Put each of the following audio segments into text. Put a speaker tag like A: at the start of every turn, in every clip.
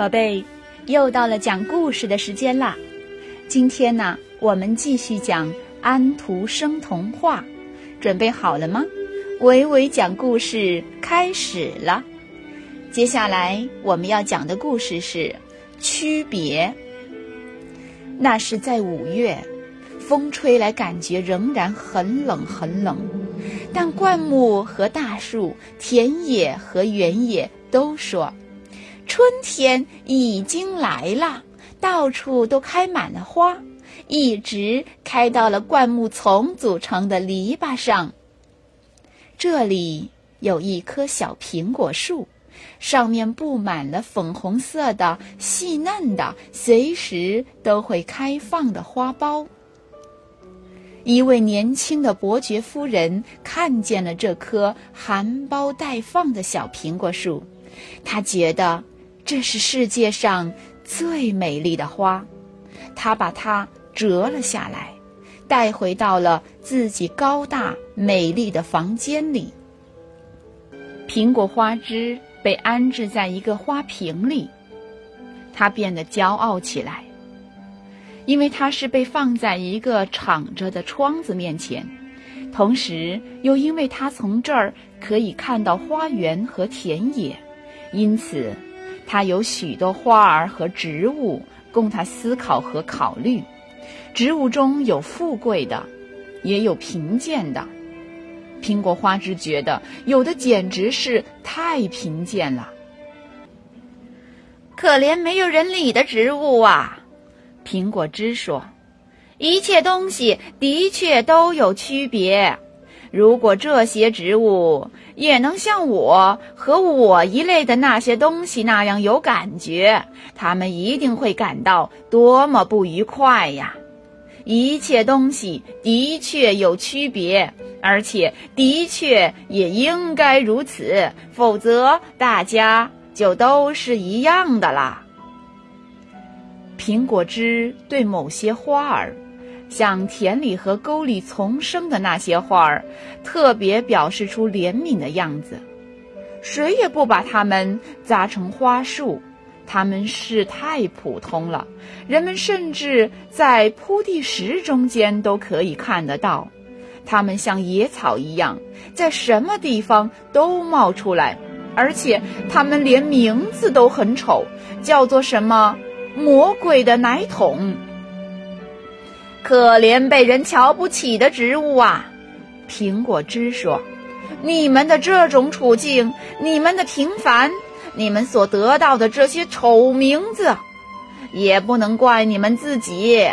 A: 宝贝，又到了讲故事的时间啦！今天呢，我们继续讲安徒生童话，准备好了吗？伟伟讲故事开始了。接下来我们要讲的故事是区别。那是在五月，风吹来，感觉仍然很冷很冷，但灌木和大树、田野和原野都说。春天已经来了，到处都开满了花，一直开到了灌木丛组成的篱笆上。这里有一棵小苹果树，上面布满了粉红色的、细嫩的、随时都会开放的花苞。一位年轻的伯爵夫人看见了这棵含苞待放的小苹果树，她觉得。这是世界上最美丽的花，他把它折了下来，带回到了自己高大美丽的房间里。苹果花枝被安置在一个花瓶里，它变得骄傲起来，因为它是被放在一个敞着的窗子面前，同时又因为它从这儿可以看到花园和田野，因此。它有许多花儿和植物供他思考和考虑，植物中有富贵的，也有贫贱的。苹果花枝觉得有的简直是太贫贱了。可怜没有人理的植物啊！苹果枝说：“一切东西的确都有区别。”如果这些植物也能像我和我一类的那些东西那样有感觉，它们一定会感到多么不愉快呀！一切东西的确有区别，而且的确也应该如此，否则大家就都是一样的啦。苹果汁对某些花儿。像田里和沟里丛生的那些花儿，特别表示出怜悯的样子。谁也不把它们扎成花束，它们是太普通了。人们甚至在铺地石中间都可以看得到。它们像野草一样，在什么地方都冒出来，而且它们连名字都很丑，叫做什么“魔鬼的奶桶”。可怜被人瞧不起的植物啊！苹果枝说：“你们的这种处境，你们的平凡，你们所得到的这些丑名字，也不能怪你们自己。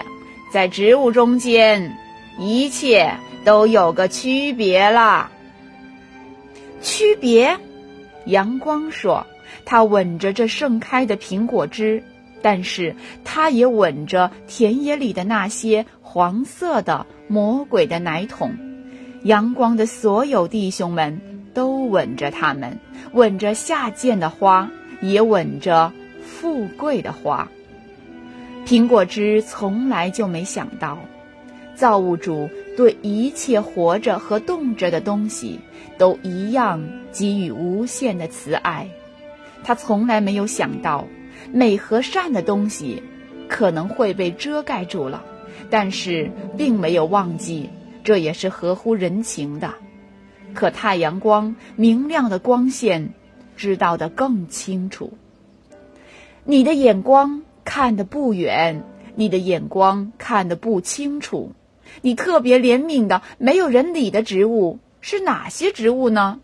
A: 在植物中间，一切都有个区别啦。区别？”阳光说：“它吻着这盛开的苹果枝。”但是，他也吻着田野里的那些黄色的魔鬼的奶桶。阳光的所有弟兄们都吻着他们，吻着下贱的花，也吻着富贵的花。苹果汁从来就没想到，造物主对一切活着和动着的东西都一样给予无限的慈爱。他从来没有想到。美和善的东西可能会被遮盖住了，但是并没有忘记，这也是合乎人情的。可太阳光明亮的光线知道的更清楚。你的眼光看得不远，你的眼光看得不清楚。你特别怜悯的没有人理的植物是哪些植物呢？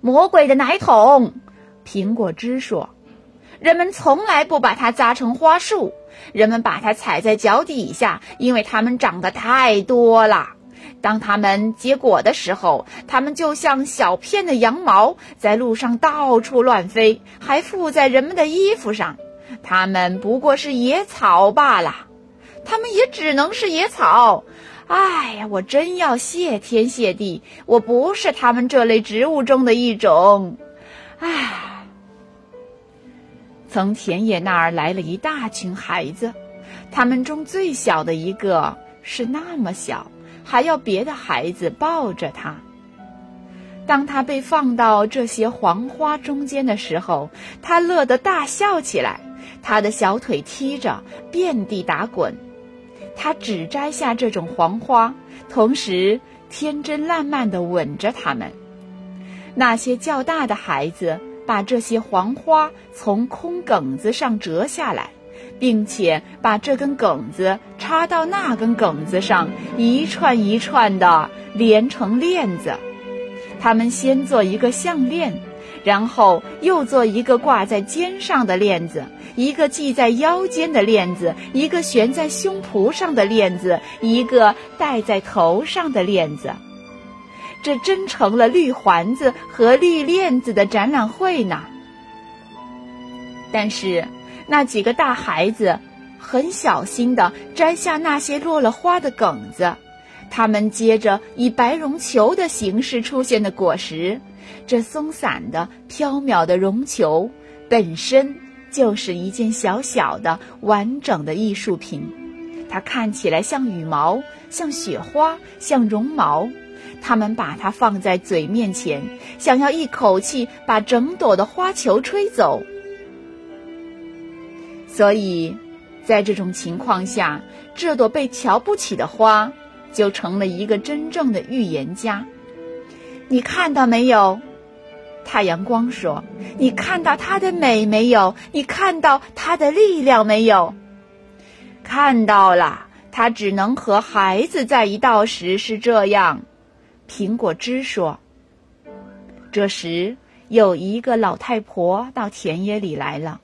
A: 魔鬼的奶桶，苹果汁说。人们从来不把它扎成花束，人们把它踩在脚底下，因为它们长得太多了。当它们结果的时候，它们就像小片的羊毛，在路上到处乱飞，还附在人们的衣服上。它们不过是野草罢了，它们也只能是野草。哎呀，我真要谢天谢地，我不是它们这类植物中的一种。唉。从田野那儿来了一大群孩子，他们中最小的一个是那么小，还要别的孩子抱着他。当他被放到这些黄花中间的时候，他乐得大笑起来，他的小腿踢着，遍地打滚。他只摘下这种黄花，同时天真烂漫地吻着它们。那些较大的孩子把这些黄花从空梗子上折下来，并且把这根梗子插到那根梗子上，一串一串的连成链子。他们先做一个项链，然后又做一个挂在肩上的链子，一个系在腰间的链子，一个悬在胸脯上的链子，一个戴在头上的链子。这真成了绿环子和绿链子的展览会呢。但是那几个大孩子很小心地摘下那些落了花的梗子。他们接着以白绒球的形式出现的果实，这松散的、飘渺的绒球本身就是一件小小的、完整的艺术品。它看起来像羽毛，像雪花，像绒毛。他们把它放在嘴面前，想要一口气把整朵的花球吹走。所以，在这种情况下，这朵被瞧不起的花。就成了一个真正的预言家。你看到没有？太阳光说：“你看到它的美没有？你看到它的力量没有？”看到了，它只能和孩子在一道时是这样。苹果汁说。这时，有一个老太婆到田野里来了，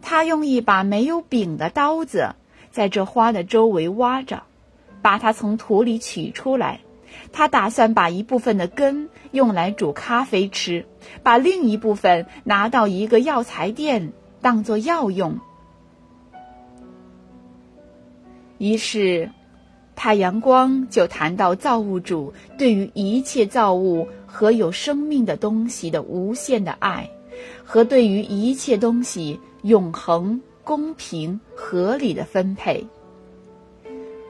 A: 她用一把没有柄的刀子在这花的周围挖着。把它从土里取出来，她打算把一部分的根用来煮咖啡吃，把另一部分拿到一个药材店当做药用。于是，太阳光就谈到造物主对于一切造物和有生命的东西的无限的爱，和对于一切东西永恒、公平、合理的分配。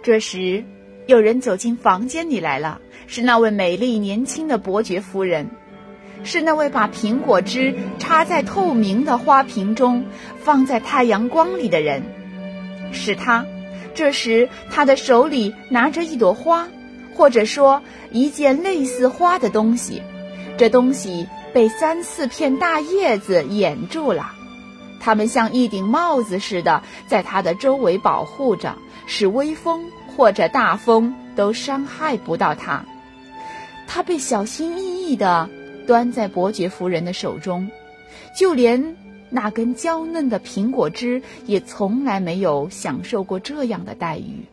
A: 这时，有人走进房间里来了，是那位美丽年轻的伯爵夫人，是那位把苹果汁插在透明的花瓶中，放在太阳光里的人，是他。这时，他的手里拿着一朵花，或者说一件类似花的东西，这东西被三四片大叶子掩住了，它们像一顶帽子似的，在他的周围保护着。使微风或者大风都伤害不到它。它被小心翼翼地端在伯爵夫人的手中，就连那根娇嫩的苹果枝也从来没有享受过这样的待遇。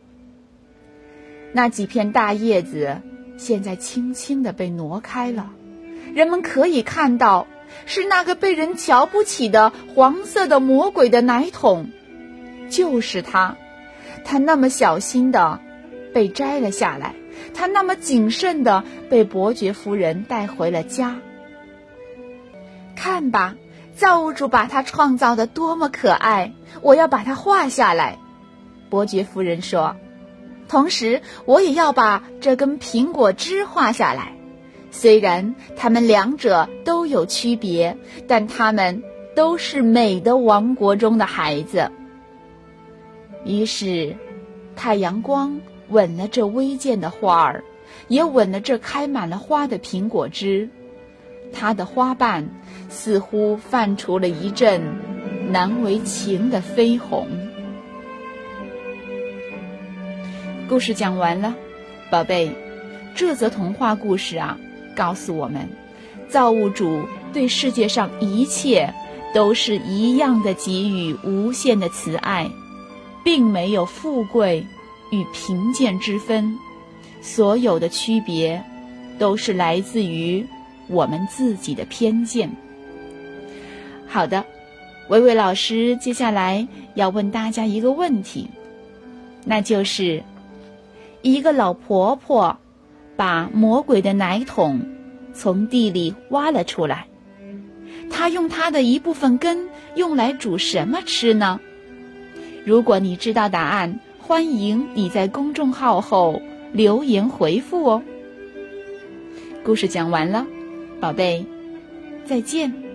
A: 那几片大叶子现在轻轻地被挪开了，人们可以看到，是那个被人瞧不起的黄色的魔鬼的奶桶，就是它。他那么小心的被摘了下来，他那么谨慎的被伯爵夫人带回了家。看吧，造物主把它创造的多么可爱！我要把它画下来。伯爵夫人说：“同时，我也要把这根苹果枝画下来。虽然它们两者都有区别，但它们都是美的王国中的孩子。”于是，太阳光吻了这微贱的花儿，也吻了这开满了花的苹果枝。它的花瓣似乎泛出了一阵难为情的绯红。故事讲完了，宝贝，这则童话故事啊，告诉我们，造物主对世界上一切都是一样的给予无限的慈爱。并没有富贵与贫贱之分，所有的区别都是来自于我们自己的偏见。好的，维维老师接下来要问大家一个问题，那就是：一个老婆婆把魔鬼的奶桶从地里挖了出来，她用她的一部分根用来煮什么吃呢？如果你知道答案，欢迎你在公众号后留言回复哦。故事讲完了，宝贝，再见。